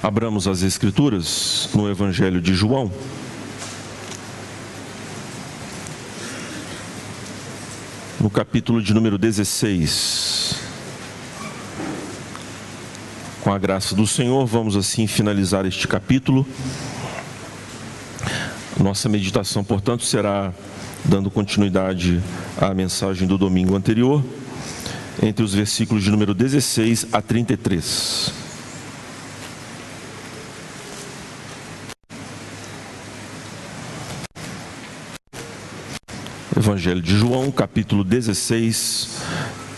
Abramos as Escrituras no Evangelho de João. No capítulo de número 16. Com a graça do Senhor, vamos assim finalizar este capítulo. Nossa meditação, portanto, será dando continuidade à mensagem do domingo anterior, entre os versículos de número 16 a 33. Evangelho de João, capítulo 16,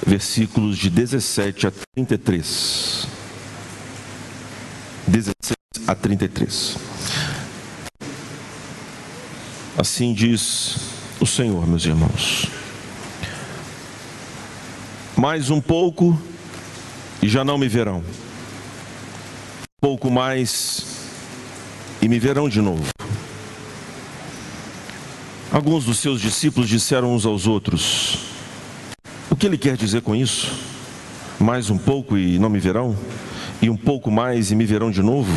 versículos de 17 a 33. 16 a 33. Assim diz o Senhor, meus irmãos. Mais um pouco e já não me verão. Pouco mais e me verão de novo. Alguns dos seus discípulos disseram uns aos outros: O que ele quer dizer com isso? Mais um pouco e não me verão? E um pouco mais e me verão de novo?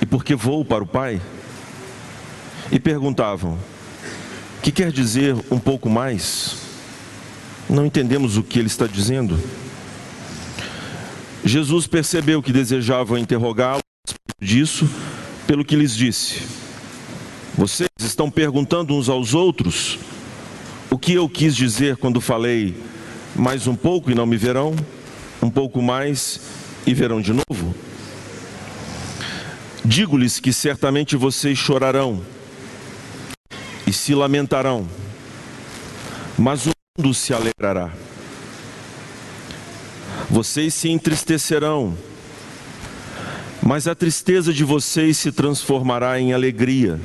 E porque vou para o Pai? E perguntavam: Que quer dizer um pouco mais? Não entendemos o que ele está dizendo. Jesus percebeu que desejavam interrogá-lo disso, pelo que lhes disse: vocês estão perguntando uns aos outros o que eu quis dizer quando falei mais um pouco e não me verão, um pouco mais e verão de novo? Digo-lhes que certamente vocês chorarão e se lamentarão, mas o mundo se alegrará. Vocês se entristecerão, mas a tristeza de vocês se transformará em alegria.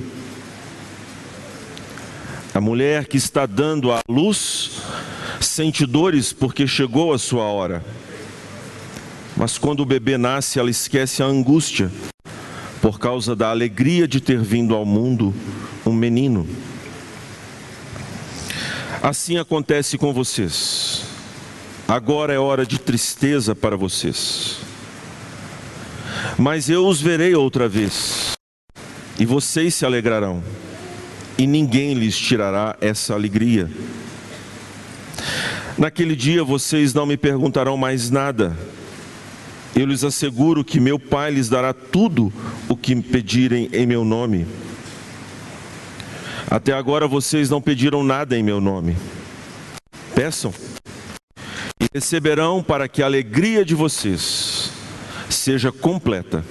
A mulher que está dando à luz sente dores porque chegou a sua hora. Mas quando o bebê nasce, ela esquece a angústia por causa da alegria de ter vindo ao mundo um menino. Assim acontece com vocês. Agora é hora de tristeza para vocês. Mas eu os verei outra vez, e vocês se alegrarão e ninguém lhes tirará essa alegria. Naquele dia vocês não me perguntarão mais nada. Eu lhes asseguro que meu Pai lhes dará tudo o que pedirem em meu nome. Até agora vocês não pediram nada em meu nome. Peçam e receberão para que a alegria de vocês seja completa.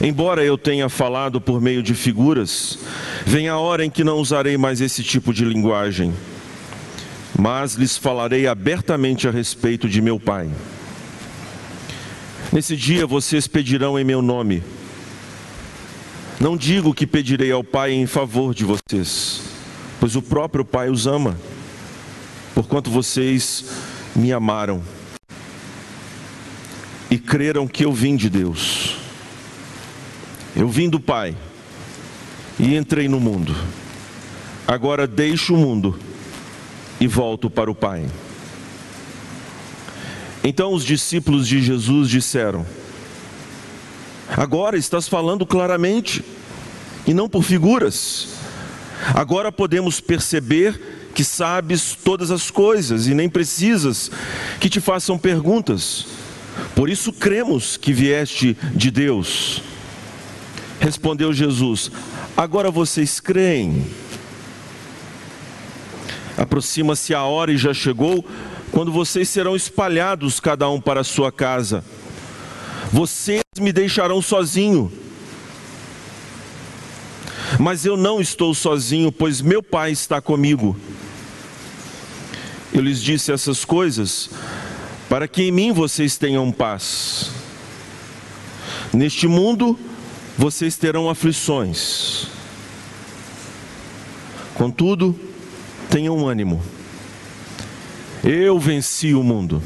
Embora eu tenha falado por meio de figuras, vem a hora em que não usarei mais esse tipo de linguagem, mas lhes falarei abertamente a respeito de meu Pai. Nesse dia vocês pedirão em meu nome. Não digo que pedirei ao Pai em favor de vocês, pois o próprio Pai os ama, porquanto vocês me amaram e creram que eu vim de Deus. Eu vim do Pai e entrei no mundo. Agora deixo o mundo e volto para o Pai. Então os discípulos de Jesus disseram: Agora estás falando claramente e não por figuras. Agora podemos perceber que sabes todas as coisas e nem precisas que te façam perguntas. Por isso cremos que vieste de Deus. Respondeu Jesus: Agora vocês creem. Aproxima-se a hora e já chegou, quando vocês serão espalhados, cada um para a sua casa. Vocês me deixarão sozinho. Mas eu não estou sozinho, pois meu Pai está comigo. Eu lhes disse essas coisas para que em mim vocês tenham paz. Neste mundo vocês terão aflições. Contudo, tenham ânimo. Eu venci o mundo.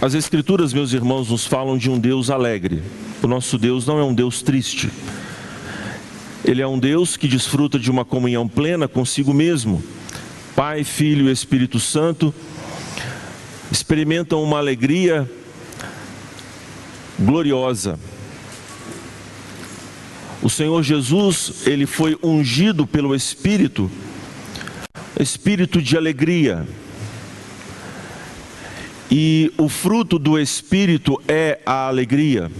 As Escrituras, meus irmãos, nos falam de um Deus alegre. O nosso Deus não é um Deus triste. Ele é um Deus que desfruta de uma comunhão plena consigo mesmo. Pai, Filho e Espírito Santo experimentam uma alegria gloriosa. O Senhor Jesus, ele foi ungido pelo Espírito, espírito de alegria. E o fruto do Espírito é a alegria.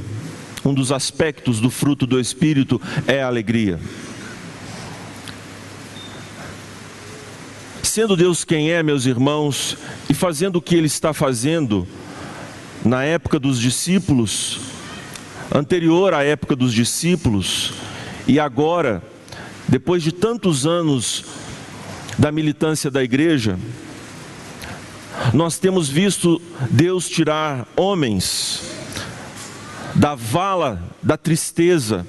Um dos aspectos do fruto do Espírito é a alegria. Sendo Deus quem é, meus irmãos, e fazendo o que Ele está fazendo na época dos discípulos, anterior à época dos discípulos, e agora, depois de tantos anos da militância da igreja, nós temos visto Deus tirar homens da vala da tristeza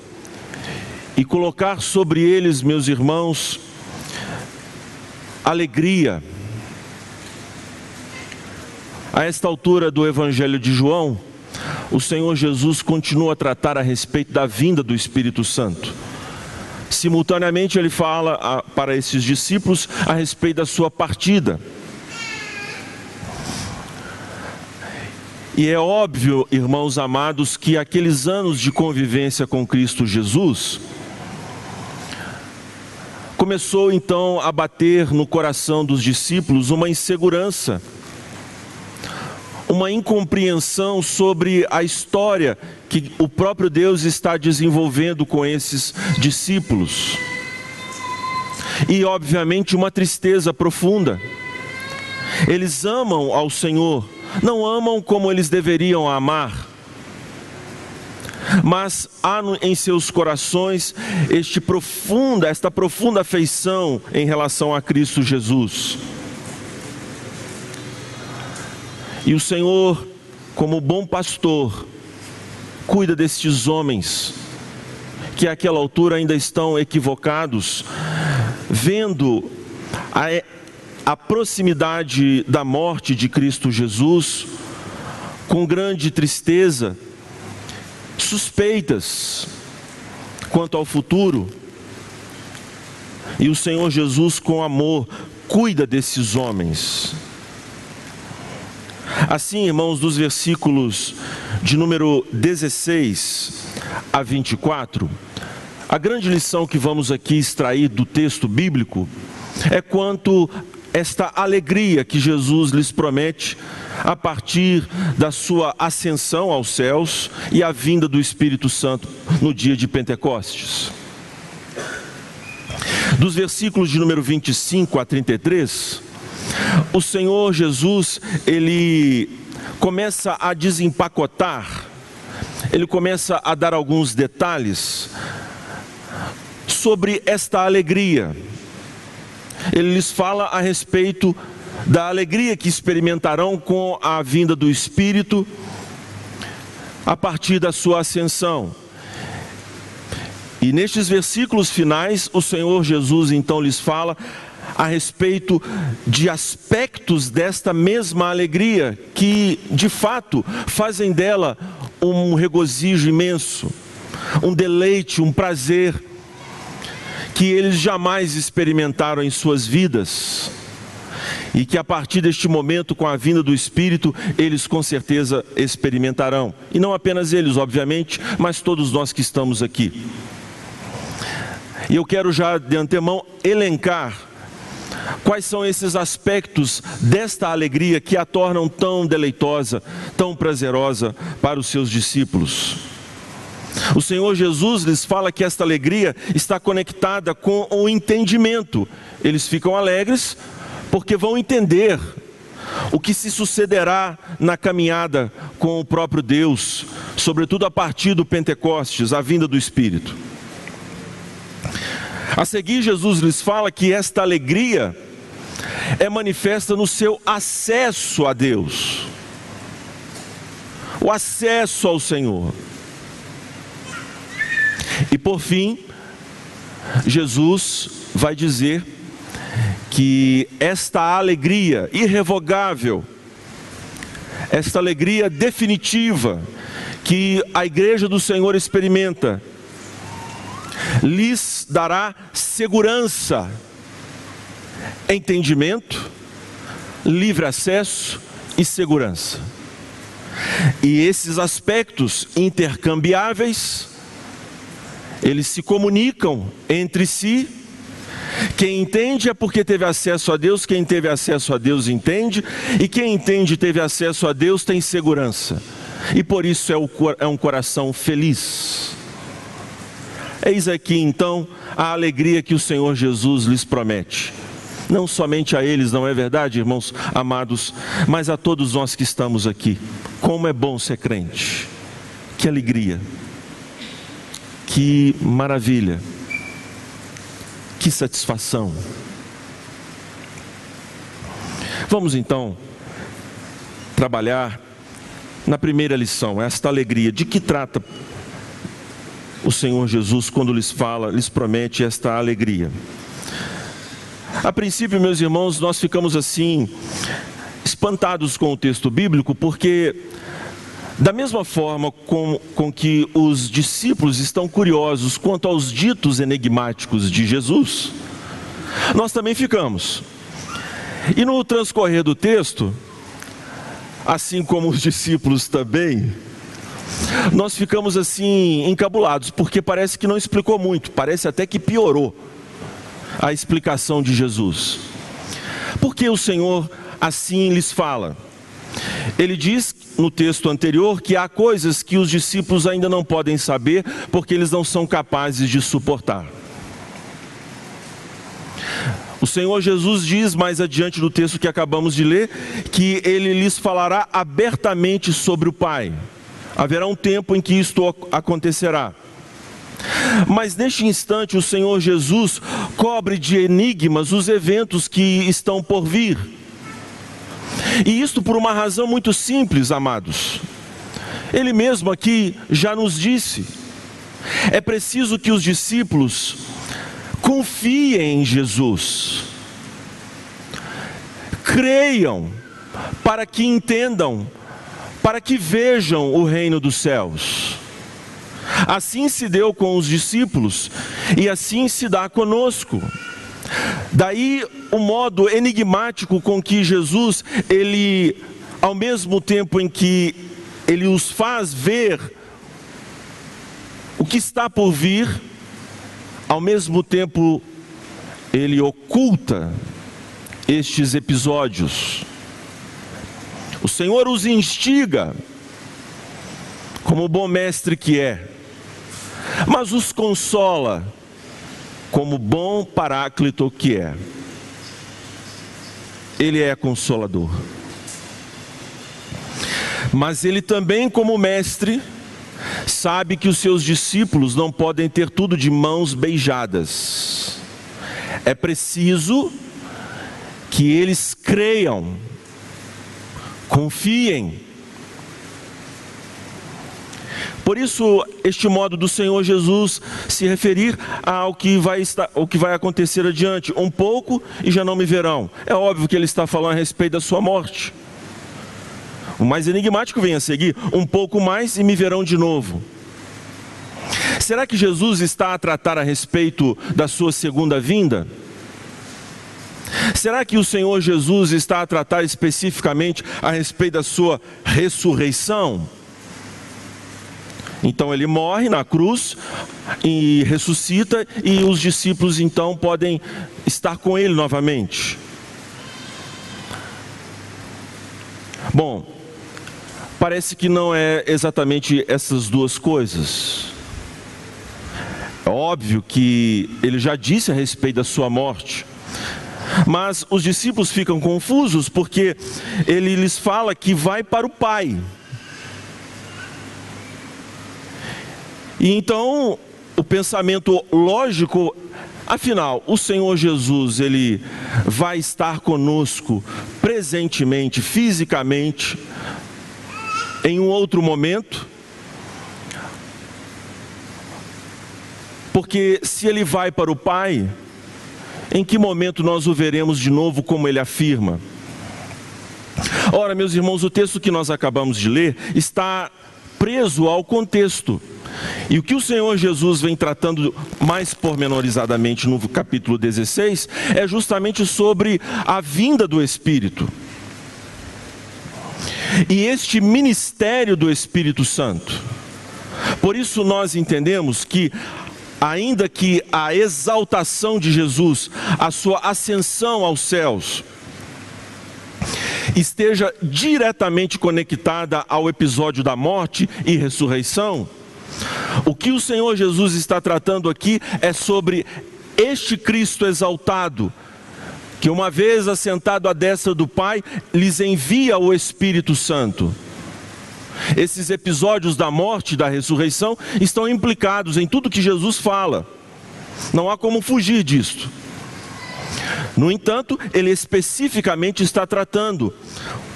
e colocar sobre eles, meus irmãos, alegria. A esta altura do Evangelho de João, o Senhor Jesus continua a tratar a respeito da vinda do Espírito Santo. Simultaneamente, ele fala para esses discípulos a respeito da sua partida. E é óbvio, irmãos amados, que aqueles anos de convivência com Cristo Jesus começou então a bater no coração dos discípulos uma insegurança, uma incompreensão sobre a história que o próprio Deus está desenvolvendo com esses discípulos. E, obviamente, uma tristeza profunda. Eles amam ao Senhor, não amam como eles deveriam amar, mas há em seus corações este profunda, esta profunda afeição em relação a Cristo Jesus. E o Senhor, como bom pastor, cuida destes homens que àquela altura ainda estão equivocados, vendo a a proximidade da morte de Cristo Jesus, com grande tristeza, suspeitas quanto ao futuro, e o Senhor Jesus, com amor, cuida desses homens. Assim, irmãos, dos versículos de número 16 a 24, a grande lição que vamos aqui extrair do texto bíblico é quanto esta alegria que Jesus lhes promete a partir da sua ascensão aos céus e a vinda do Espírito Santo no dia de Pentecostes. Dos versículos de número 25 a 33, o Senhor Jesus, ele começa a desempacotar, ele começa a dar alguns detalhes sobre esta alegria ele lhes fala a respeito da alegria que experimentarão com a vinda do Espírito a partir da sua ascensão. E nestes versículos finais, o Senhor Jesus então lhes fala a respeito de aspectos desta mesma alegria que, de fato, fazem dela um regozijo imenso, um deleite, um prazer que eles jamais experimentaram em suas vidas. E que a partir deste momento, com a vinda do Espírito, eles com certeza experimentarão. E não apenas eles, obviamente, mas todos nós que estamos aqui. E eu quero já de antemão elencar quais são esses aspectos desta alegria que a tornam tão deleitosa, tão prazerosa para os seus discípulos. O Senhor Jesus lhes fala que esta alegria está conectada com o entendimento. Eles ficam alegres porque vão entender o que se sucederá na caminhada com o próprio Deus, sobretudo a partir do Pentecostes, a vinda do Espírito. A seguir, Jesus lhes fala que esta alegria é manifesta no seu acesso a Deus, o acesso ao Senhor. E por fim, Jesus vai dizer que esta alegria irrevogável, esta alegria definitiva que a igreja do Senhor experimenta, lhes dará segurança, entendimento, livre acesso e segurança. E esses aspectos intercambiáveis, eles se comunicam entre si. Quem entende é porque teve acesso a Deus, quem teve acesso a Deus entende, e quem entende teve acesso a Deus tem segurança, e por isso é, é um coração feliz. Eis aqui então a alegria que o Senhor Jesus lhes promete não somente a eles, não é verdade, irmãos amados, mas a todos nós que estamos aqui. Como é bom ser crente, que alegria, que maravilha, que satisfação. Vamos então trabalhar na primeira lição, esta alegria. De que trata o Senhor Jesus quando lhes fala, lhes promete esta alegria? A princípio, meus irmãos, nós ficamos assim, espantados com o texto bíblico, porque, da mesma forma com, com que os discípulos estão curiosos quanto aos ditos enigmáticos de Jesus, nós também ficamos. E no transcorrer do texto, assim como os discípulos também, nós ficamos assim encabulados, porque parece que não explicou muito, parece até que piorou a explicação de Jesus. Porque o Senhor assim lhes fala? Ele diz no texto anterior que há coisas que os discípulos ainda não podem saber porque eles não são capazes de suportar. O Senhor Jesus diz mais adiante no texto que acabamos de ler que ele lhes falará abertamente sobre o Pai. Haverá um tempo em que isto acontecerá. Mas neste instante, o Senhor Jesus cobre de enigmas os eventos que estão por vir. E isto por uma razão muito simples, amados. Ele mesmo aqui já nos disse: é preciso que os discípulos confiem em Jesus, creiam, para que entendam, para que vejam o reino dos céus. Assim se deu com os discípulos e assim se dá conosco. Daí o modo enigmático com que Jesus, ele, ao mesmo tempo em que ele os faz ver o que está por vir, ao mesmo tempo ele oculta estes episódios. O Senhor os instiga, como bom mestre que é, mas os consola como bom paráclito que é. Ele é consolador. Mas ele também, como mestre, sabe que os seus discípulos não podem ter tudo de mãos beijadas. É preciso que eles creiam, confiem, por isso, este modo do Senhor Jesus se referir ao que vai, estar, que vai acontecer adiante, um pouco e já não me verão. É óbvio que ele está falando a respeito da sua morte. O mais enigmático vem a seguir: um pouco mais e me verão de novo. Será que Jesus está a tratar a respeito da sua segunda vinda? Será que o Senhor Jesus está a tratar especificamente a respeito da sua ressurreição? Então ele morre na cruz e ressuscita, e os discípulos então podem estar com ele novamente. Bom, parece que não é exatamente essas duas coisas. É óbvio que ele já disse a respeito da sua morte. Mas os discípulos ficam confusos porque ele lhes fala que vai para o Pai. E então, o pensamento lógico, afinal, o Senhor Jesus, ele vai estar conosco presentemente, fisicamente, em um outro momento. Porque se ele vai para o Pai, em que momento nós o veremos de novo, como ele afirma? Ora, meus irmãos, o texto que nós acabamos de ler está preso ao contexto. E o que o Senhor Jesus vem tratando mais pormenorizadamente no capítulo 16 é justamente sobre a vinda do Espírito. e este ministério do Espírito Santo. Por isso nós entendemos que ainda que a exaltação de Jesus, a sua ascensão aos céus, esteja diretamente conectada ao episódio da morte e ressurreição, o que o Senhor Jesus está tratando aqui é sobre este Cristo exaltado, que uma vez assentado à destra do Pai, lhes envia o Espírito Santo. Esses episódios da morte e da ressurreição estão implicados em tudo que Jesus fala. Não há como fugir disto. No entanto, ele especificamente está tratando.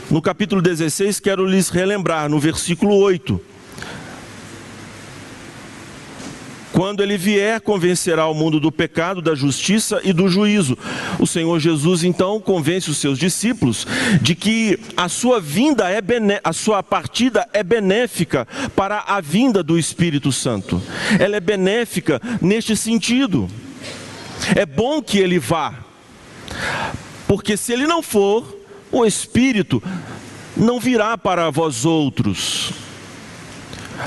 No capítulo 16, quero lhes relembrar, no versículo 8 Quando ele vier, convencerá o mundo do pecado, da justiça e do juízo. O Senhor Jesus então convence os seus discípulos de que a sua vinda é a sua partida é benéfica para a vinda do Espírito Santo. Ela é benéfica neste sentido. É bom que ele vá. Porque se ele não for, o Espírito não virá para vós outros.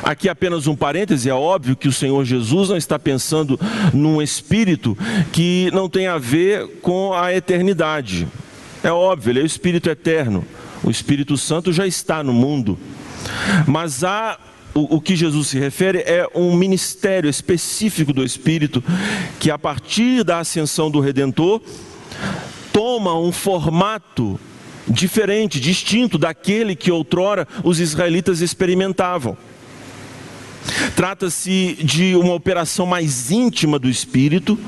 Aqui apenas um parêntese, é óbvio que o Senhor Jesus não está pensando num espírito que não tem a ver com a eternidade. É óbvio, ele é o espírito eterno. O Espírito Santo já está no mundo. Mas há o, o, que Jesus se refere é um ministério específico do Espírito que, a partir da ascensão do Redentor, toma um formato diferente, distinto daquele que outrora os israelitas experimentavam. Trata-se de uma operação mais íntima do Espírito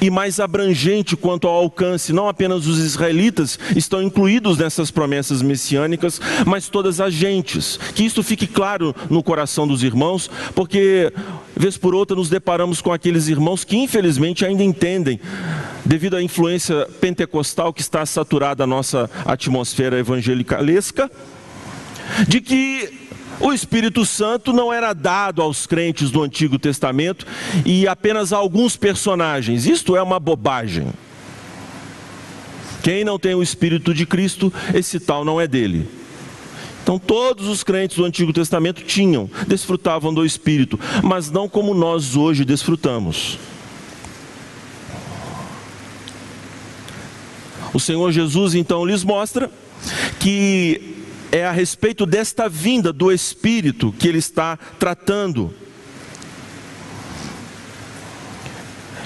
e mais abrangente quanto ao alcance. Não apenas os israelitas estão incluídos nessas promessas messiânicas, mas todas as gentes. Que isto fique claro no coração dos irmãos, porque, vez por outra, nos deparamos com aqueles irmãos que, infelizmente, ainda entendem, devido à influência pentecostal que está saturada a nossa atmosfera evangelicalesca, de que o Espírito Santo não era dado aos crentes do Antigo Testamento e apenas a alguns personagens. Isto é uma bobagem. Quem não tem o Espírito de Cristo, esse tal não é dele. Então, todos os crentes do Antigo Testamento tinham, desfrutavam do Espírito, mas não como nós hoje desfrutamos. O Senhor Jesus então lhes mostra que é a respeito desta vinda do Espírito que ele está tratando.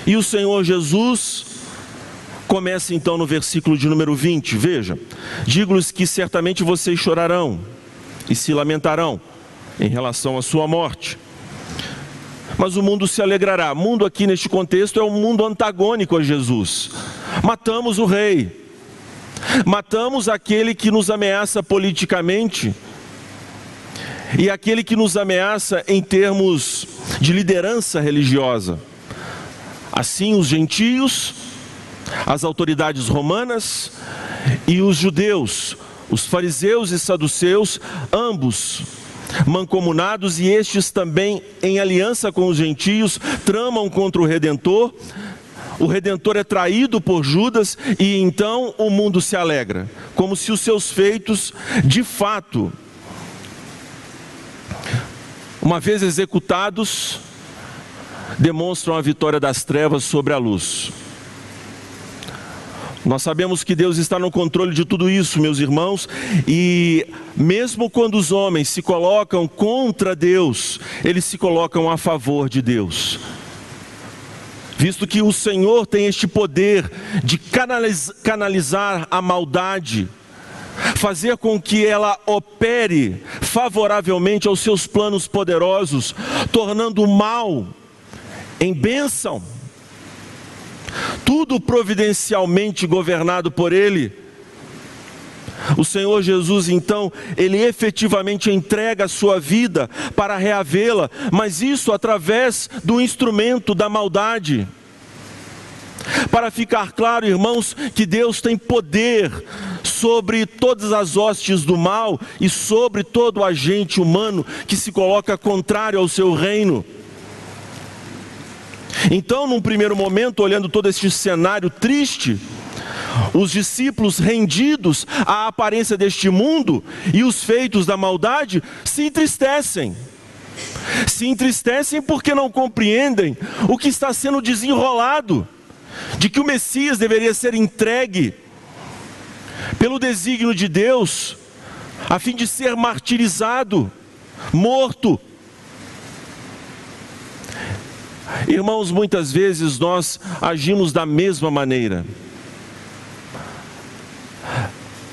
E o Senhor Jesus começa então no versículo de número 20, veja: Digo-lhes que certamente vocês chorarão e se lamentarão em relação à sua morte. Mas o mundo se alegrará. Mundo aqui neste contexto é um mundo antagônico a Jesus. Matamos o rei, Matamos aquele que nos ameaça politicamente e aquele que nos ameaça em termos de liderança religiosa. Assim, os gentios, as autoridades romanas e os judeus, os fariseus e saduceus, ambos mancomunados e estes também em aliança com os gentios, tramam contra o redentor o redentor é traído por Judas e então o mundo se alegra, como se os seus feitos, de fato, uma vez executados, demonstram a vitória das trevas sobre a luz. Nós sabemos que Deus está no controle de tudo isso, meus irmãos, e mesmo quando os homens se colocam contra Deus, eles se colocam a favor de Deus visto que o Senhor tem este poder de canalizar a maldade, fazer com que ela opere favoravelmente aos seus planos poderosos, tornando o mal em bênção. Tudo providencialmente governado por Ele. O Senhor Jesus, então, ele efetivamente entrega a sua vida para reavê-la, mas isso através do instrumento da maldade. Para ficar claro, irmãos, que Deus tem poder sobre todas as hostes do mal e sobre todo agente humano que se coloca contrário ao seu reino. Então, num primeiro momento, olhando todo este cenário triste, Os discípulos rendidos à aparência deste mundo e os feitos da maldade se entristecem. Se entristecem porque não compreendem o que está sendo desenrolado, de que o Messias deveria ser entregue pelo desígnio de Deus, a fim de ser martirizado, morto. Irmãos, muitas vezes nós agimos da mesma maneira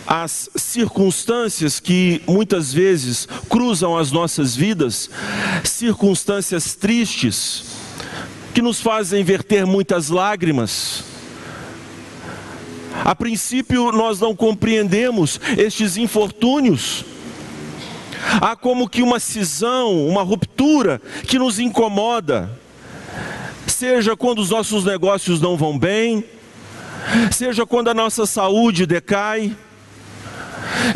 as circunstâncias que muitas vezes cruzam as nossas vidas, circunstâncias tristes, que nos fazem verter muitas lágrimas. A princípio, nós não compreendemos estes infortúnios. Há como que uma cisão, uma ruptura que nos incomoda, seja quando os nossos negócios não vão bem, seja quando a nossa saúde decai,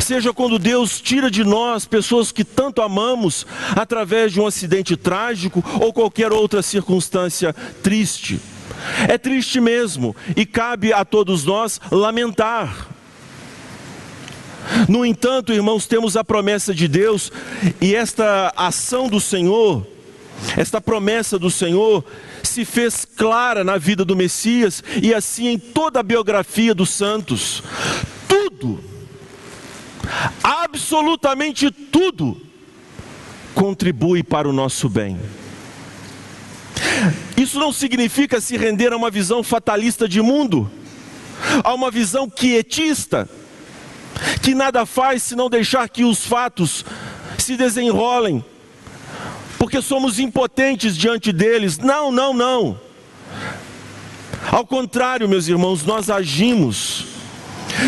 seja quando Deus tira de nós pessoas que tanto amamos através de um acidente trágico ou qualquer outra circunstância triste. É triste mesmo e cabe a todos nós lamentar. No entanto, irmãos, temos a promessa de Deus e esta ação do Senhor, esta promessa do Senhor, se fez clara na vida do Messias e assim em toda a biografia dos santos. Tudo absolutamente tudo contribui para o nosso bem. Isso não significa se render a uma visão fatalista de mundo, a uma visão quietista, que nada faz se não deixar que os fatos se desenrolem, porque somos impotentes diante deles. Não, não, não. Ao contrário, meus irmãos, nós agimos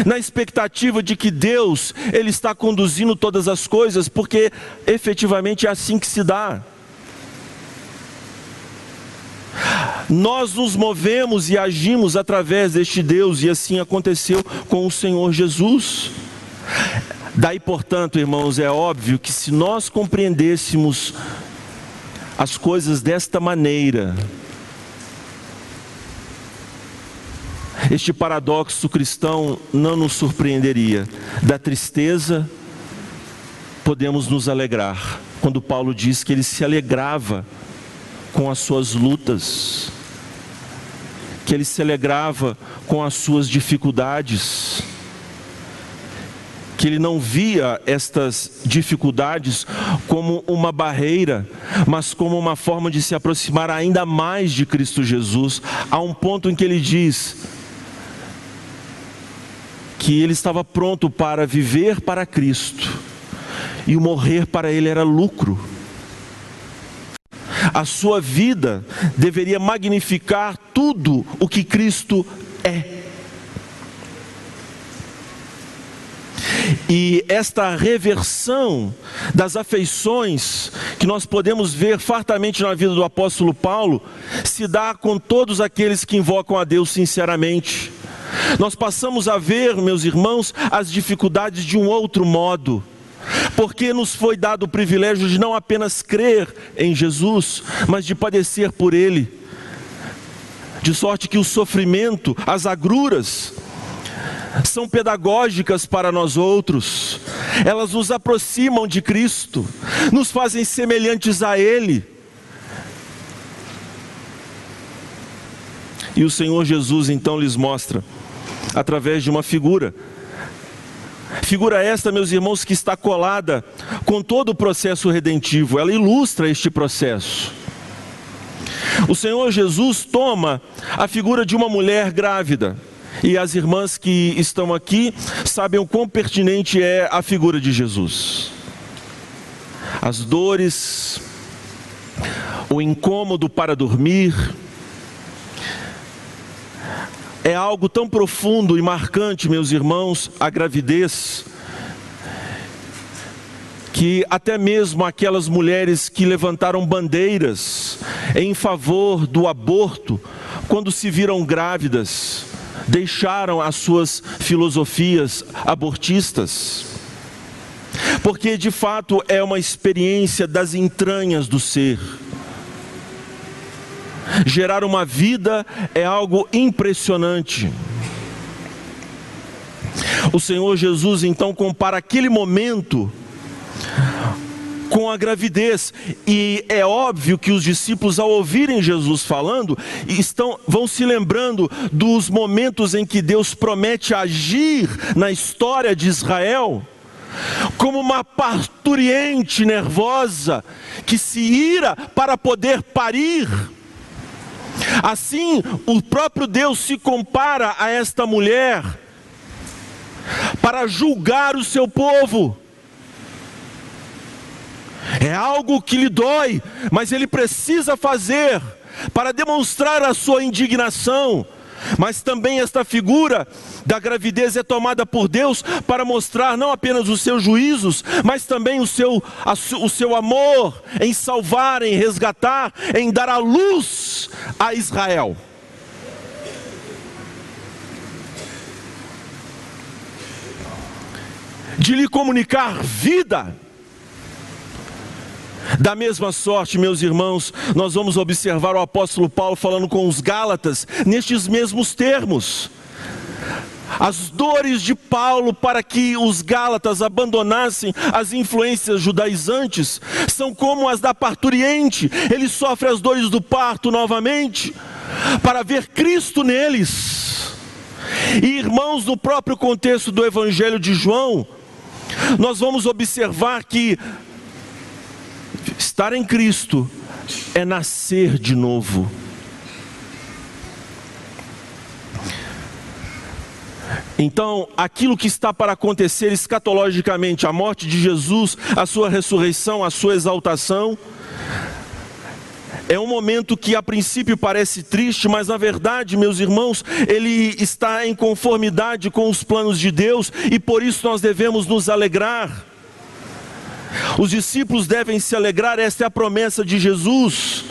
na expectativa de que Deus ele está conduzindo todas as coisas, porque efetivamente é assim que se dá. Nós nos movemos e agimos através deste Deus, e assim aconteceu com o Senhor Jesus. Daí, portanto, irmãos, é óbvio que se nós compreendêssemos as coisas desta maneira, Este paradoxo cristão não nos surpreenderia. Da tristeza, podemos nos alegrar. Quando Paulo diz que ele se alegrava com as suas lutas, que ele se alegrava com as suas dificuldades, que ele não via estas dificuldades como uma barreira, mas como uma forma de se aproximar ainda mais de Cristo Jesus, a um ponto em que ele diz: que ele estava pronto para viver para Cristo e o morrer para ele era lucro. A sua vida deveria magnificar tudo o que Cristo é. E esta reversão das afeições que nós podemos ver fartamente na vida do apóstolo Paulo se dá com todos aqueles que invocam a Deus sinceramente. Nós passamos a ver, meus irmãos, as dificuldades de um outro modo. Porque nos foi dado o privilégio de não apenas crer em Jesus, mas de padecer por Ele. De sorte que o sofrimento, as agruras, são pedagógicas para nós outros, elas nos aproximam de Cristo, nos fazem semelhantes a Ele. E o Senhor Jesus então lhes mostra através de uma figura. Figura esta, meus irmãos, que está colada com todo o processo redentivo, ela ilustra este processo. O Senhor Jesus toma a figura de uma mulher grávida, e as irmãs que estão aqui sabem o quão pertinente é a figura de Jesus. As dores, o incômodo para dormir, é algo tão profundo e marcante, meus irmãos, a gravidez, que até mesmo aquelas mulheres que levantaram bandeiras em favor do aborto, quando se viram grávidas, deixaram as suas filosofias abortistas. Porque de fato é uma experiência das entranhas do ser Gerar uma vida é algo impressionante. O Senhor Jesus então compara aquele momento com a gravidez. E é óbvio que os discípulos, ao ouvirem Jesus falando, estão, vão se lembrando dos momentos em que Deus promete agir na história de Israel. Como uma parturiente nervosa que se ira para poder parir. Assim, o próprio Deus se compara a esta mulher para julgar o seu povo. É algo que lhe dói, mas ele precisa fazer para demonstrar a sua indignação. Mas também esta figura da gravidez é tomada por Deus para mostrar não apenas os seus juízos, mas também o seu, o seu amor em salvar, em resgatar, em dar a luz a Israel. De lhe comunicar vida da mesma sorte, meus irmãos, nós vamos observar o apóstolo Paulo falando com os Gálatas nestes mesmos termos. As dores de Paulo para que os Gálatas abandonassem as influências judaizantes são como as da parturiente. Ele sofre as dores do parto novamente para ver Cristo neles. E irmãos, no próprio contexto do Evangelho de João, nós vamos observar que Estar em Cristo é nascer de novo. Então, aquilo que está para acontecer escatologicamente, a morte de Jesus, a sua ressurreição, a sua exaltação, é um momento que a princípio parece triste, mas na verdade, meus irmãos, ele está em conformidade com os planos de Deus e por isso nós devemos nos alegrar. Os discípulos devem se alegrar, esta é a promessa de Jesus.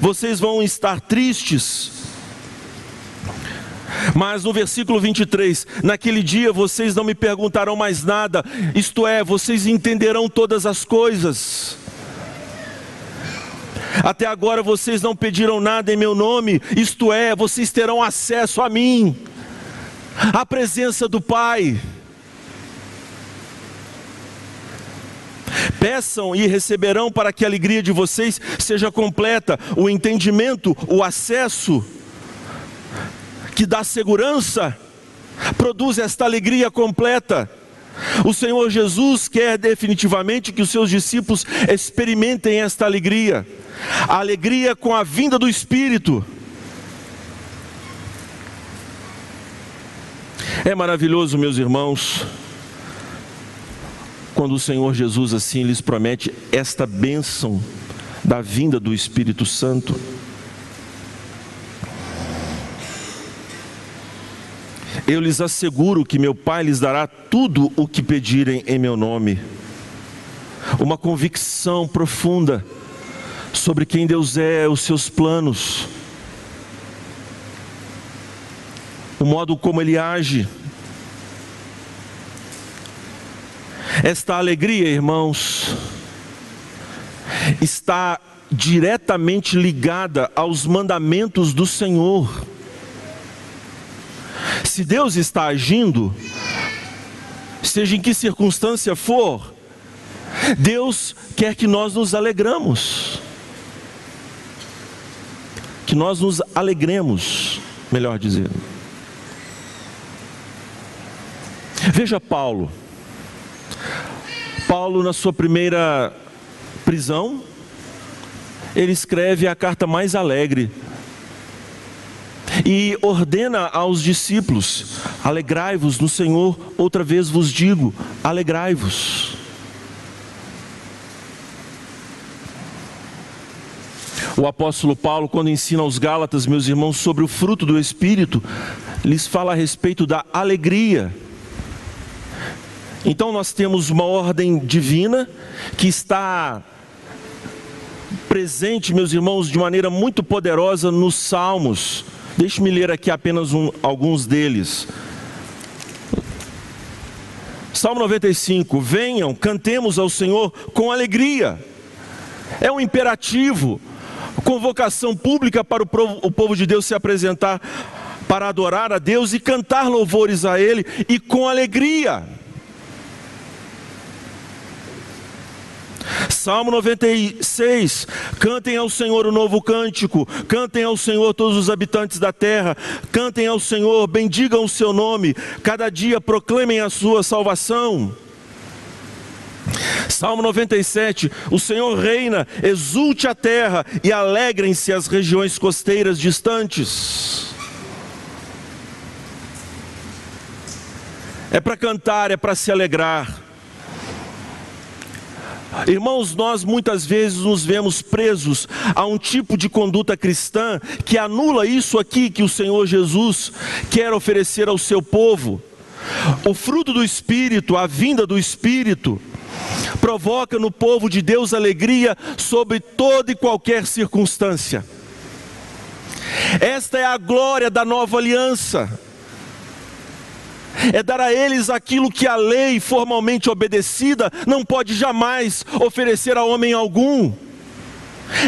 Vocês vão estar tristes, mas no versículo 23, naquele dia vocês não me perguntarão mais nada, isto é, vocês entenderão todas as coisas. Até agora vocês não pediram nada em meu nome, isto é, vocês terão acesso a mim, à presença do Pai. Peçam e receberão para que a alegria de vocês seja completa, o entendimento, o acesso que dá segurança, produz esta alegria completa. O Senhor Jesus quer definitivamente que os seus discípulos experimentem esta alegria, a alegria com a vinda do Espírito. É maravilhoso, meus irmãos, quando o Senhor Jesus assim lhes promete esta bênção da vinda do Espírito Santo. Eu lhes asseguro que meu Pai lhes dará tudo o que pedirem em meu nome. Uma convicção profunda sobre quem Deus é, os seus planos, o modo como Ele age. Esta alegria, irmãos, está diretamente ligada aos mandamentos do Senhor. Se Deus está agindo, seja em que circunstância for, Deus quer que nós nos alegramos. Que nós nos alegremos, melhor dizendo. Veja Paulo. Paulo, na sua primeira prisão, ele escreve a carta mais alegre e ordena aos discípulos: alegrai-vos no Senhor, outra vez vos digo, alegrai-vos. O apóstolo Paulo, quando ensina aos Gálatas, meus irmãos, sobre o fruto do Espírito, lhes fala a respeito da alegria então nós temos uma ordem divina que está presente, meus irmãos, de maneira muito poderosa nos Salmos. Deixe-me ler aqui apenas um, alguns deles. Salmo 95: Venham, cantemos ao Senhor com alegria. É um imperativo, convocação pública para o povo, o povo de Deus se apresentar para adorar a Deus e cantar louvores a Ele e com alegria. Salmo 96: Cantem ao Senhor o novo cântico, cantem ao Senhor todos os habitantes da terra, cantem ao Senhor, bendigam o seu nome, cada dia proclamem a sua salvação. Salmo 97: O Senhor reina, exulte a terra e alegrem-se as regiões costeiras distantes. É para cantar, é para se alegrar. Irmãos, nós muitas vezes nos vemos presos a um tipo de conduta cristã que anula isso aqui que o Senhor Jesus quer oferecer ao seu povo. O fruto do Espírito, a vinda do Espírito, provoca no povo de Deus alegria sobre toda e qualquer circunstância. Esta é a glória da nova aliança é dar a eles aquilo que a lei formalmente obedecida não pode jamais oferecer a homem algum.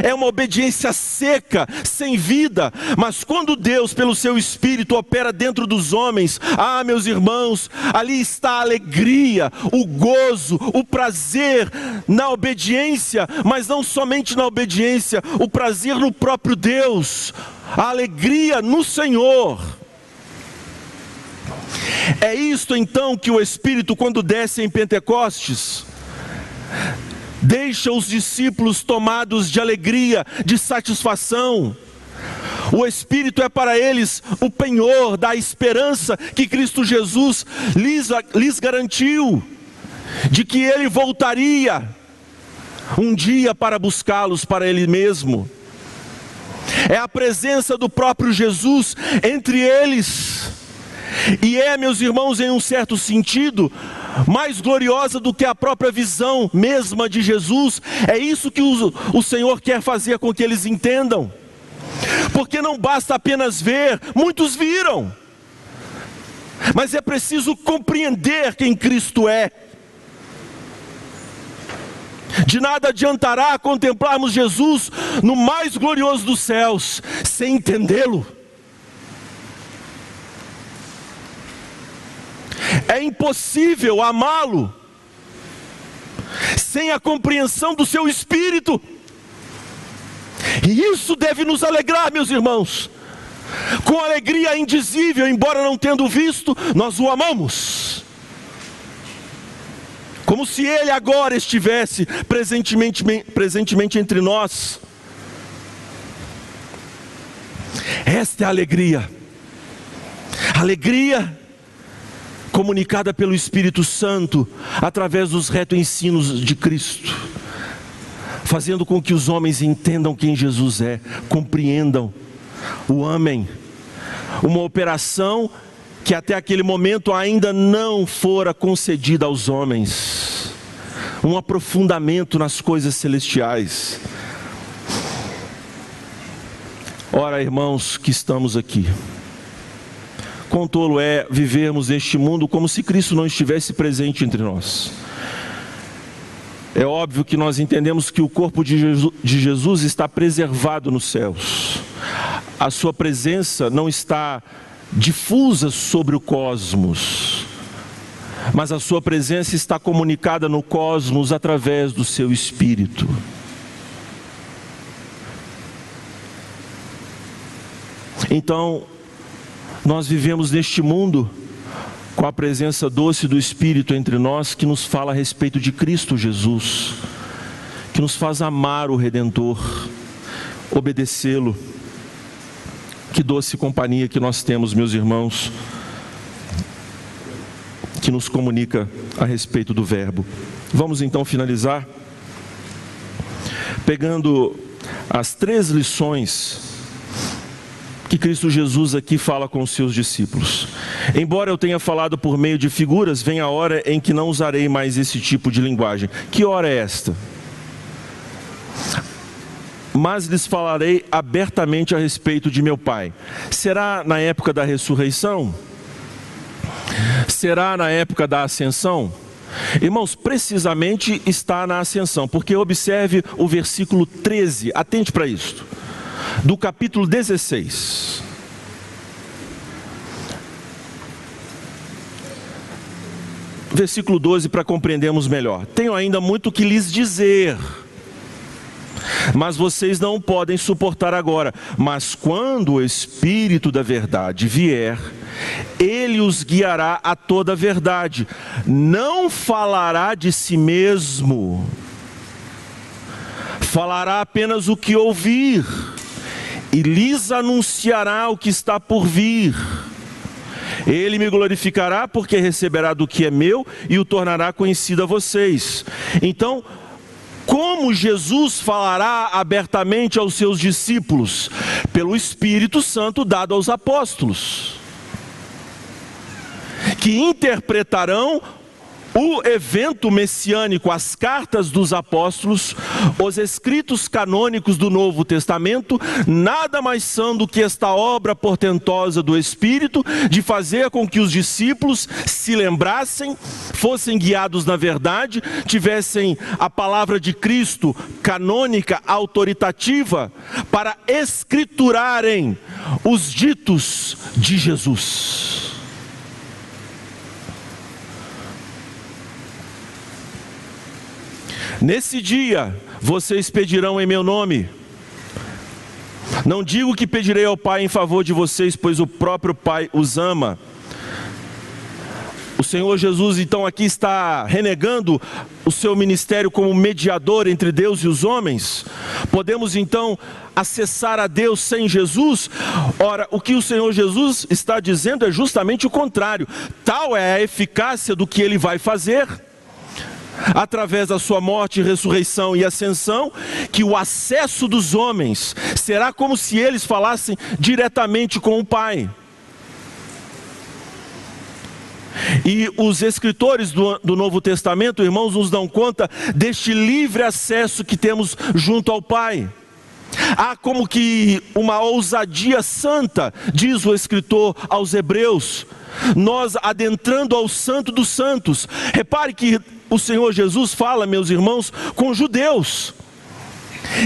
É uma obediência seca, sem vida, mas quando Deus, pelo seu Espírito, opera dentro dos homens, ah, meus irmãos, ali está a alegria, o gozo, o prazer na obediência, mas não somente na obediência, o prazer no próprio Deus, a alegria no Senhor. É isto então que o Espírito, quando desce em Pentecostes, deixa os discípulos tomados de alegria, de satisfação. O Espírito é para eles o penhor da esperança que Cristo Jesus lhes, lhes garantiu, de que Ele voltaria um dia para buscá-los para Ele mesmo. É a presença do próprio Jesus entre eles e é, meus irmãos, em um certo sentido, mais gloriosa do que a própria visão mesma de Jesus. É isso que o, o Senhor quer fazer com que eles entendam. Porque não basta apenas ver, muitos viram, mas é preciso compreender quem Cristo é. De nada adiantará contemplarmos Jesus no mais glorioso dos céus, sem entendê-lo. É impossível amá-lo sem a compreensão do seu espírito. E isso deve nos alegrar, meus irmãos. Com alegria indizível, embora não tendo visto, nós o amamos. Como se ele agora estivesse presentemente, presentemente entre nós. Esta é a alegria. Alegria comunicada pelo Espírito Santo através dos retos ensinos de Cristo, fazendo com que os homens entendam quem Jesus é, compreendam, o amem. Uma operação que até aquele momento ainda não fora concedida aos homens. Um aprofundamento nas coisas celestiais. Ora, irmãos que estamos aqui, Quão tolo é vivermos neste mundo como se Cristo não estivesse presente entre nós. É óbvio que nós entendemos que o corpo de Jesus está preservado nos céus. A sua presença não está difusa sobre o cosmos, mas a sua presença está comunicada no cosmos através do seu espírito. Então, nós vivemos neste mundo com a presença doce do Espírito entre nós que nos fala a respeito de Cristo Jesus, que nos faz amar o Redentor, obedecê-lo. Que doce companhia que nós temos, meus irmãos, que nos comunica a respeito do Verbo. Vamos então finalizar pegando as três lições que Cristo Jesus aqui fala com os seus discípulos. Embora eu tenha falado por meio de figuras, vem a hora em que não usarei mais esse tipo de linguagem. Que hora é esta? Mas lhes falarei abertamente a respeito de meu Pai. Será na época da ressurreição? Será na época da ascensão? Irmãos, precisamente está na ascensão, porque observe o versículo 13, atente para isso do capítulo 16. Versículo 12 para compreendermos melhor. Tenho ainda muito que lhes dizer, mas vocês não podem suportar agora. Mas quando o Espírito da Verdade vier, ele os guiará a toda a verdade. Não falará de si mesmo, falará apenas o que ouvir e lhes anunciará o que está por vir. Ele me glorificará porque receberá do que é meu e o tornará conhecido a vocês. Então, como Jesus falará abertamente aos seus discípulos? Pelo Espírito Santo dado aos apóstolos, que interpretarão o evento messiânico, as cartas dos apóstolos, os escritos canônicos do Novo Testamento, nada mais são do que esta obra portentosa do Espírito de fazer com que os discípulos se lembrassem, fossem guiados na verdade, tivessem a palavra de Cristo canônica, autoritativa, para escriturarem os ditos de Jesus. Nesse dia vocês pedirão em meu nome. Não digo que pedirei ao Pai em favor de vocês, pois o próprio Pai os ama. O Senhor Jesus então aqui está renegando o seu ministério como mediador entre Deus e os homens. Podemos então acessar a Deus sem Jesus? Ora, o que o Senhor Jesus está dizendo é justamente o contrário. Tal é a eficácia do que ele vai fazer através da sua morte, ressurreição e ascensão, que o acesso dos homens será como se eles falassem diretamente com o Pai. E os escritores do, do, Novo Testamento, irmãos, nos dão conta deste livre acesso que temos junto ao Pai. Há como que uma ousadia santa, diz o escritor aos Hebreus, nós adentrando ao Santo dos Santos. Repare que o Senhor Jesus fala, meus irmãos, com judeus.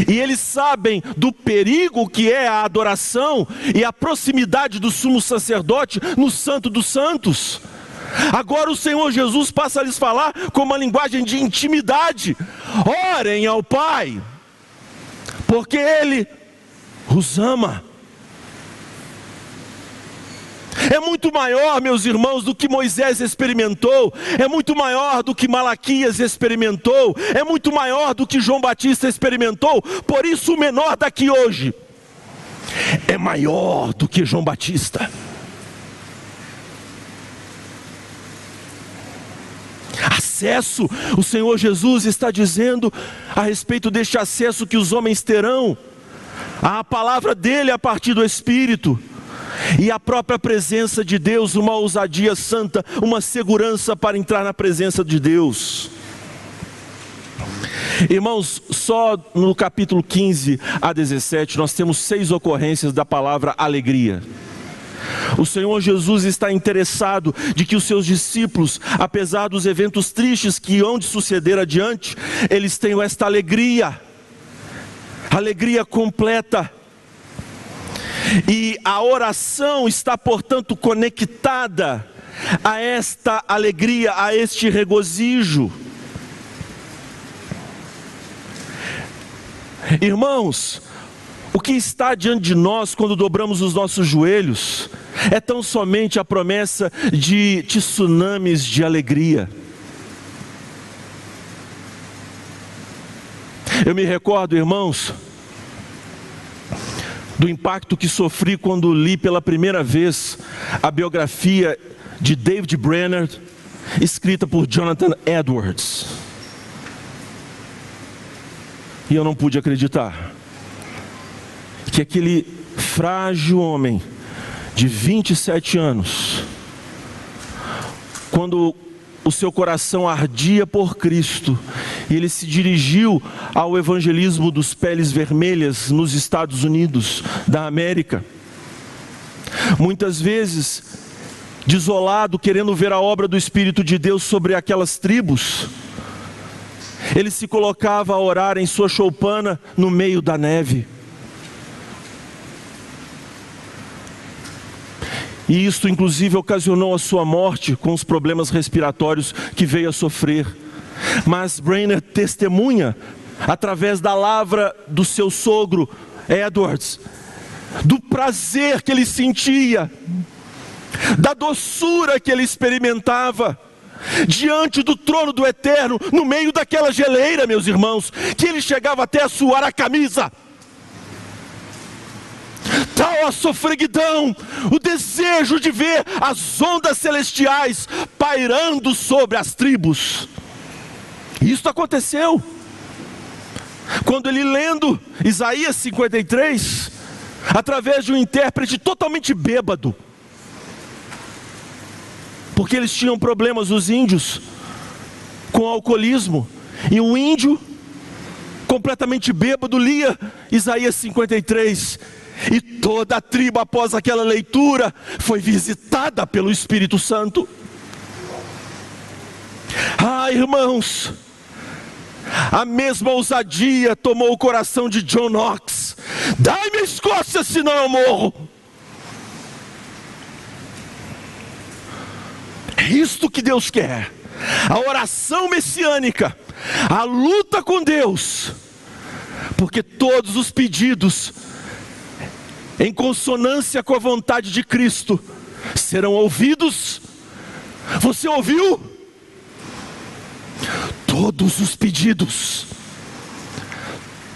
E eles sabem do perigo que é a adoração e a proximidade do sumo sacerdote no Santo dos Santos. Agora o Senhor Jesus passa a lhes falar com uma linguagem de intimidade: orem ao Pai, porque Ele os ama. É muito maior, meus irmãos, do que Moisés experimentou, é muito maior do que Malaquias experimentou, é muito maior do que João Batista experimentou, por isso o menor daqui hoje é maior do que João Batista. Acesso, o Senhor Jesus está dizendo a respeito deste acesso que os homens terão à palavra dele a partir do Espírito e a própria presença de Deus, uma ousadia santa, uma segurança para entrar na presença de Deus. Irmãos, só no capítulo 15 a 17 nós temos seis ocorrências da palavra alegria. O Senhor Jesus está interessado de que os seus discípulos, apesar dos eventos tristes que hão de suceder adiante, eles tenham esta alegria, alegria completa e a oração está, portanto, conectada a esta alegria, a este regozijo. Irmãos, o que está diante de nós quando dobramos os nossos joelhos é tão somente a promessa de tsunamis de alegria. Eu me recordo, irmãos, do impacto que sofri quando li pela primeira vez a biografia de David Brenner, escrita por Jonathan Edwards. E eu não pude acreditar que aquele frágil homem de 27 anos, quando o seu coração ardia por Cristo e ele se dirigiu ao evangelismo dos peles vermelhas nos Estados Unidos da América. Muitas vezes, desolado, querendo ver a obra do Espírito de Deus sobre aquelas tribos, ele se colocava a orar em sua choupana no meio da neve. E isto, inclusive, ocasionou a sua morte com os problemas respiratórios que veio a sofrer. Mas Brainer testemunha, através da lavra do seu sogro, Edwards, do prazer que ele sentia, da doçura que ele experimentava diante do trono do eterno, no meio daquela geleira, meus irmãos, que ele chegava até a suar a camisa. Tal a sofreguidão, o desejo de ver as ondas celestiais pairando sobre as tribos. Isso aconteceu. Quando ele lendo Isaías 53, através de um intérprete totalmente bêbado, porque eles tinham problemas, os índios, com alcoolismo, e um índio, completamente bêbado, lia Isaías 53, e toda a tribo, após aquela leitura, foi visitada pelo Espírito Santo. Ah, irmãos, a mesma ousadia tomou o coração de John Knox. Dai-me as costas, senão eu morro. É isto que Deus quer. A oração messiânica, a luta com Deus, porque todos os pedidos, em consonância com a vontade de Cristo, serão ouvidos. Você ouviu? Todos os pedidos,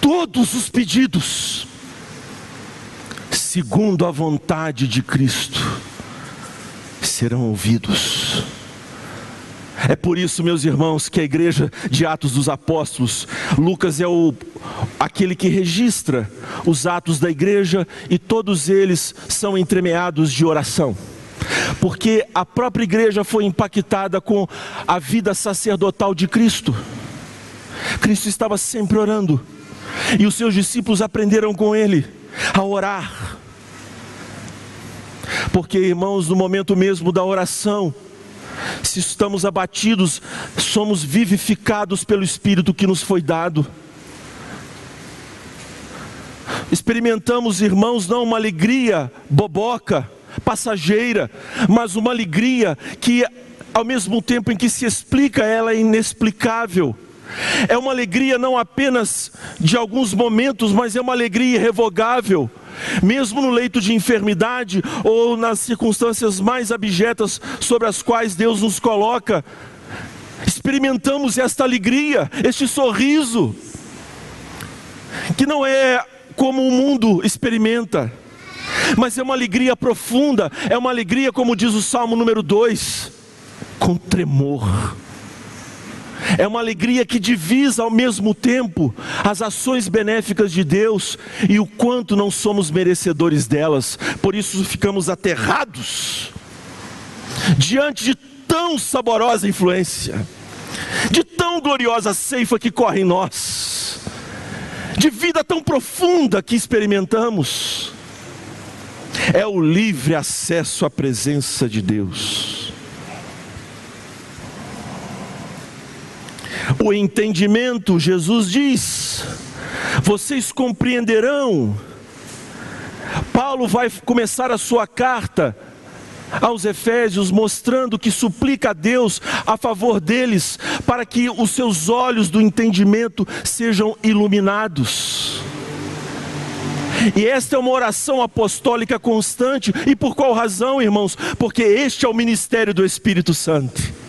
todos os pedidos, segundo a vontade de Cristo, serão ouvidos. É por isso, meus irmãos, que a igreja de Atos dos Apóstolos, Lucas é o aquele que registra os atos da igreja e todos eles são entremeados de oração. Porque a própria igreja foi impactada com a vida sacerdotal de Cristo. Cristo estava sempre orando, e os seus discípulos aprenderam com ele a orar. Porque, irmãos, no momento mesmo da oração, se estamos abatidos, somos vivificados pelo Espírito que nos foi dado. Experimentamos, irmãos, não uma alegria boboca, passageira, mas uma alegria que, ao mesmo tempo em que se explica, ela é inexplicável. É uma alegria não apenas de alguns momentos, mas é uma alegria irrevogável mesmo no leito de enfermidade ou nas circunstâncias mais abjetas sobre as quais Deus nos coloca, experimentamos esta alegria, este sorriso, que não é como o mundo experimenta, mas é uma alegria profunda, é uma alegria, como diz o Salmo número 2, com tremor. É uma alegria que divisa ao mesmo tempo as ações benéficas de Deus e o quanto não somos merecedores delas, por isso ficamos aterrados diante de tão saborosa influência, de tão gloriosa ceifa que corre em nós, de vida tão profunda que experimentamos. É o livre acesso à presença de Deus. o entendimento, Jesus diz: vocês compreenderão. Paulo vai começar a sua carta aos Efésios, mostrando que suplica a Deus a favor deles, para que os seus olhos do entendimento sejam iluminados. E esta é uma oração apostólica constante, e por qual razão, irmãos? Porque este é o ministério do Espírito Santo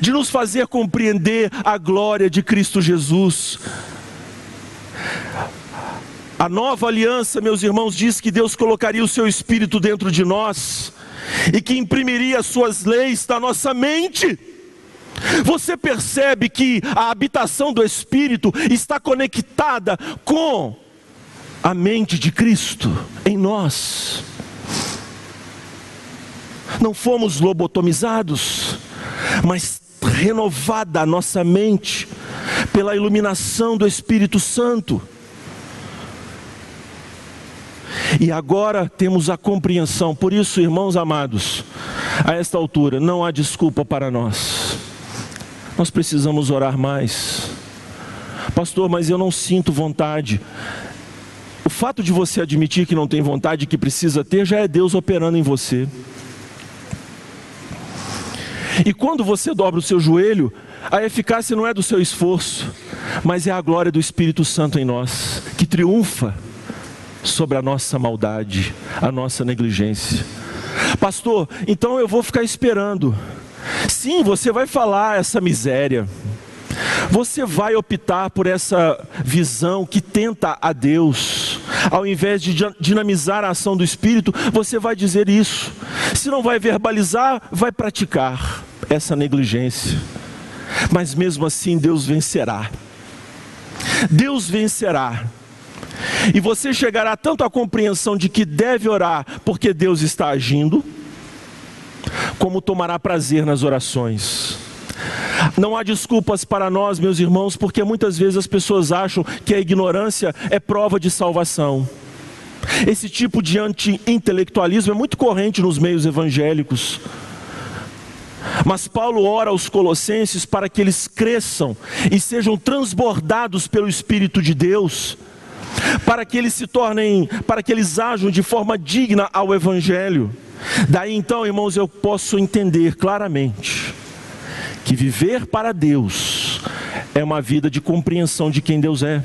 de nos fazer compreender a glória de Cristo Jesus. A nova aliança, meus irmãos, diz que Deus colocaria o seu espírito dentro de nós e que imprimiria as suas leis na nossa mente. Você percebe que a habitação do Espírito está conectada com a mente de Cristo em nós. Não fomos lobotomizados, mas renovada a nossa mente pela iluminação do Espírito Santo. E agora temos a compreensão, por isso, irmãos amados, a esta altura não há desculpa para nós. Nós precisamos orar mais. Pastor, mas eu não sinto vontade. O fato de você admitir que não tem vontade, que precisa ter, já é Deus operando em você. E quando você dobra o seu joelho, a eficácia não é do seu esforço, mas é a glória do Espírito Santo em nós, que triunfa sobre a nossa maldade, a nossa negligência. Pastor, então eu vou ficar esperando. Sim, você vai falar essa miséria. Você vai optar por essa visão que tenta a Deus. Ao invés de dinamizar a ação do Espírito, você vai dizer isso. Se não vai verbalizar, vai praticar essa negligência. Mas mesmo assim, Deus vencerá. Deus vencerá. E você chegará tanto à compreensão de que deve orar porque Deus está agindo, como tomará prazer nas orações. Não há desculpas para nós, meus irmãos, porque muitas vezes as pessoas acham que a ignorância é prova de salvação. Esse tipo de anti-intelectualismo é muito corrente nos meios evangélicos. Mas Paulo ora aos Colossenses para que eles cresçam e sejam transbordados pelo Espírito de Deus, para que eles se tornem, para que eles ajam de forma digna ao Evangelho. Daí então, irmãos, eu posso entender claramente que viver para Deus é uma vida de compreensão de quem Deus é.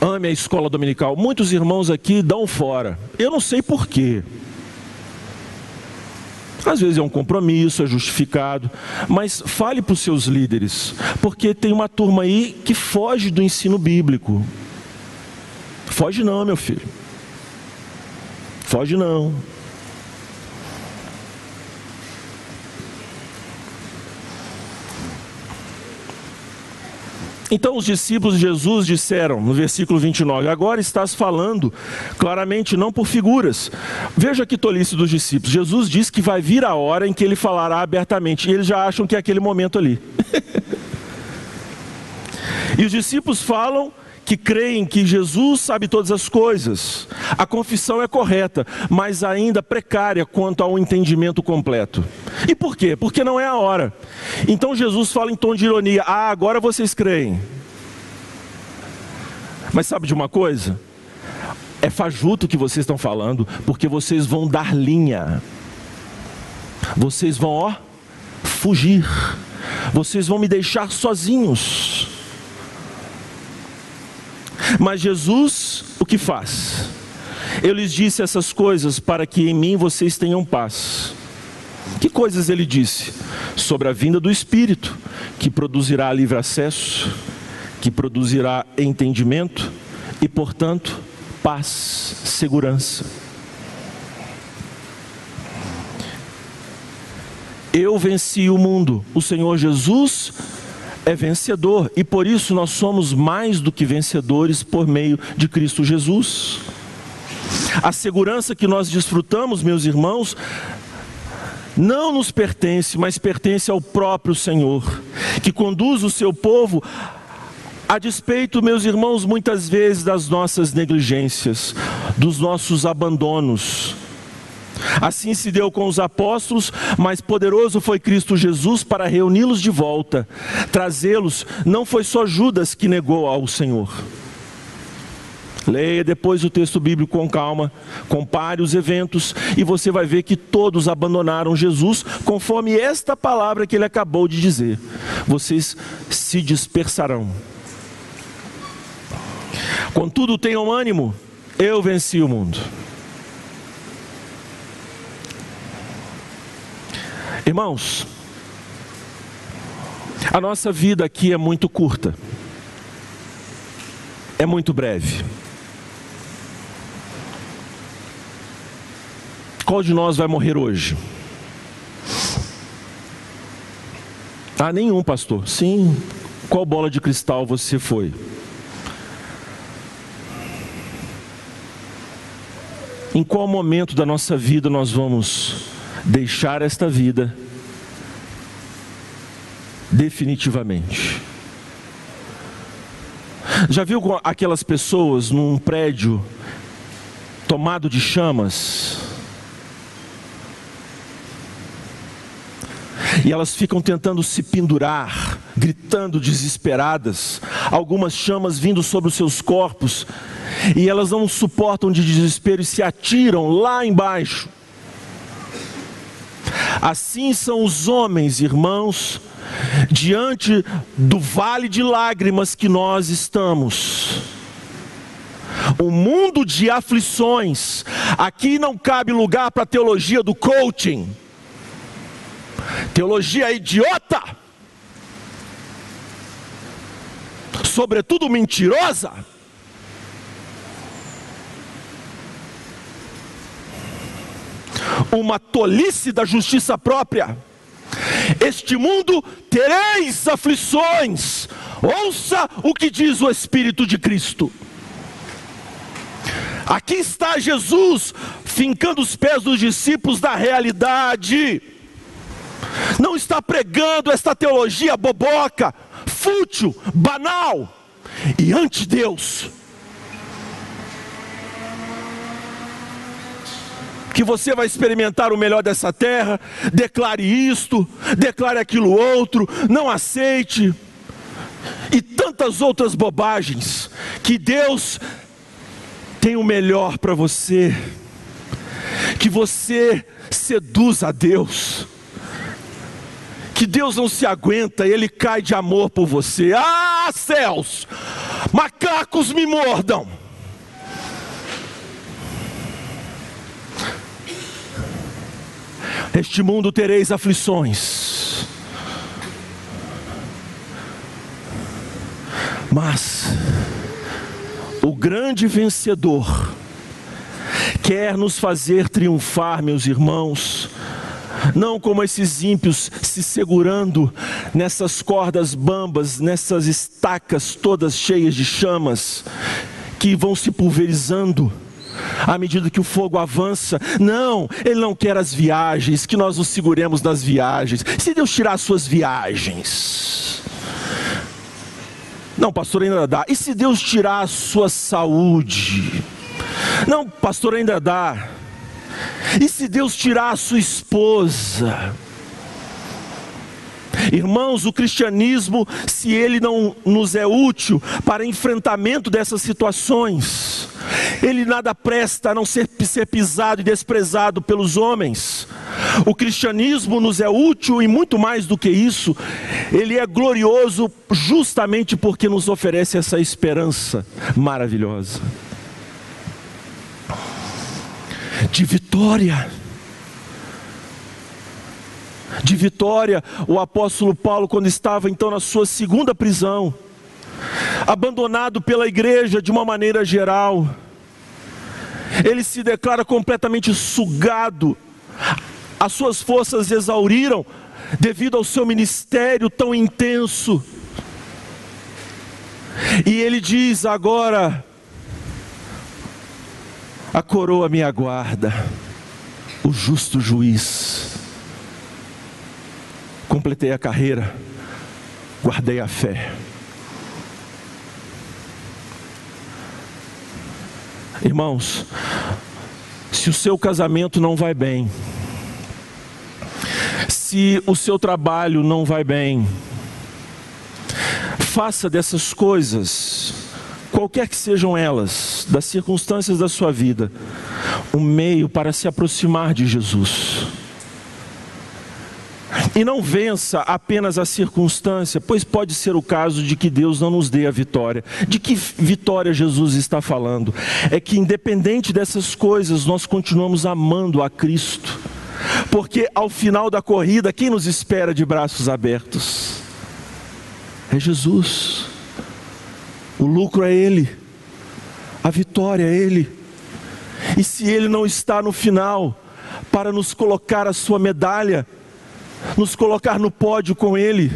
Ame a escola dominical. Muitos irmãos aqui dão fora. Eu não sei porquê. Às vezes é um compromisso, é justificado, mas fale para os seus líderes, porque tem uma turma aí que foge do ensino bíblico. Foge não, meu filho. Foge não. Então os discípulos de Jesus disseram, no versículo 29, agora estás falando claramente, não por figuras. Veja que tolice dos discípulos. Jesus diz que vai vir a hora em que ele falará abertamente, e eles já acham que é aquele momento ali. e os discípulos falam que creem que Jesus sabe todas as coisas. A confissão é correta, mas ainda precária quanto ao entendimento completo. E por quê? Porque não é a hora. Então Jesus fala em tom de ironia: Ah, agora vocês creem. Mas sabe de uma coisa? É fajuto que vocês estão falando, porque vocês vão dar linha. Vocês vão, ó, fugir. Vocês vão me deixar sozinhos. Mas Jesus, o que faz? Eu lhes disse essas coisas para que em mim vocês tenham paz. Que coisas ele disse? Sobre a vinda do Espírito, que produzirá livre acesso, que produzirá entendimento e, portanto, paz, segurança. Eu venci o mundo. O Senhor Jesus é vencedor e por isso nós somos mais do que vencedores por meio de Cristo Jesus. A segurança que nós desfrutamos, meus irmãos, não nos pertence, mas pertence ao próprio Senhor, que conduz o seu povo a despeito, meus irmãos, muitas vezes das nossas negligências, dos nossos abandonos, Assim se deu com os apóstolos, mas poderoso foi Cristo Jesus para reuni-los de volta, trazê-los. Não foi só Judas que negou ao Senhor. Leia depois o texto bíblico com calma, compare os eventos e você vai ver que todos abandonaram Jesus, conforme esta palavra que ele acabou de dizer: vocês se dispersarão. Contudo, tenham ânimo, eu venci o mundo. Irmãos, a nossa vida aqui é muito curta, é muito breve. Qual de nós vai morrer hoje? Ah, nenhum, pastor. Sim. Qual bola de cristal você foi? Em qual momento da nossa vida nós vamos deixar esta vida definitivamente. Já viu aquelas pessoas num prédio tomado de chamas? E elas ficam tentando se pendurar, gritando desesperadas, algumas chamas vindo sobre os seus corpos, e elas não suportam de desespero e se atiram lá embaixo. Assim são os homens, irmãos, diante do vale de lágrimas que nós estamos. O mundo de aflições, aqui não cabe lugar para a teologia do coaching, teologia idiota, sobretudo mentirosa. Uma tolice da justiça própria este mundo tereis aflições. Ouça o que diz o Espírito de Cristo. Aqui está Jesus fincando os pés dos discípulos da realidade. Não está pregando esta teologia boboca, fútil, banal e ante Deus. Que você vai experimentar o melhor dessa terra, declare isto, declare aquilo outro, não aceite, e tantas outras bobagens, que Deus tem o melhor para você, que você seduz a Deus, que Deus não se aguenta, Ele cai de amor por você. Ah, céus, macacos me mordam. Neste mundo tereis aflições, mas o grande vencedor quer nos fazer triunfar, meus irmãos, não como esses ímpios se segurando nessas cordas bambas, nessas estacas todas cheias de chamas, que vão se pulverizando à medida que o fogo avança. Não, Ele não quer as viagens, que nós nos seguremos nas viagens. Se Deus tirar as suas viagens. Não, pastor, ainda dá. E se Deus tirar a sua saúde? Não, pastor, ainda dá. E se Deus tirar a sua esposa? Irmãos, o cristianismo, se ele não nos é útil para enfrentamento dessas situações, ele nada presta a não ser, ser pisado e desprezado pelos homens. O cristianismo nos é útil e muito mais do que isso, ele é glorioso justamente porque nos oferece essa esperança maravilhosa de vitória de vitória, o apóstolo Paulo, quando estava então na sua segunda prisão, abandonado pela igreja de uma maneira geral, ele se declara completamente sugado, as suas forças exauriram devido ao seu ministério tão intenso. E ele diz agora: a coroa me aguarda, o justo juiz completei a carreira, guardei a fé. Irmãos, se o seu casamento não vai bem, se o seu trabalho não vai bem, faça dessas coisas, qualquer que sejam elas, das circunstâncias da sua vida, um meio para se aproximar de Jesus. E não vença apenas a circunstância, pois pode ser o caso de que Deus não nos dê a vitória. De que vitória Jesus está falando? É que, independente dessas coisas, nós continuamos amando a Cristo, porque ao final da corrida, quem nos espera de braços abertos? É Jesus. O lucro é Ele, a vitória é Ele. E se Ele não está no final para nos colocar a sua medalha, nos colocar no pódio com Ele,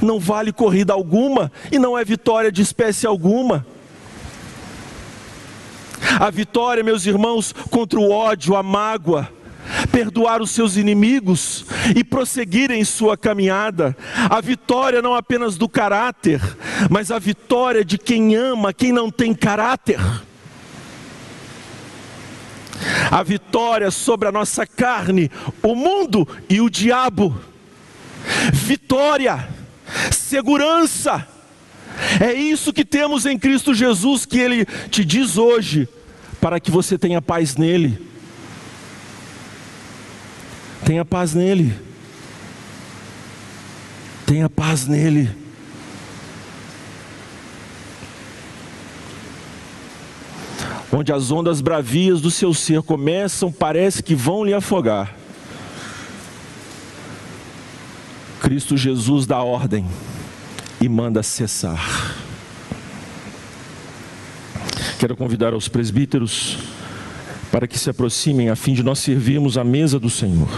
não vale corrida alguma e não é vitória de espécie alguma. A vitória, meus irmãos, contra o ódio, a mágoa, perdoar os seus inimigos e prosseguir em sua caminhada. A vitória não apenas do caráter, mas a vitória de quem ama, quem não tem caráter a vitória sobre a nossa carne, o mundo e o diabo. Vitória, segurança, É isso que temos em Cristo Jesus que Ele te diz hoje, para que você tenha paz nele. Tenha paz nele. Tenha paz nele. Onde as ondas bravias do seu ser começam, parece que vão lhe afogar. Cristo Jesus dá ordem e manda cessar. Quero convidar os presbíteros para que se aproximem a fim de nós servirmos a mesa do Senhor.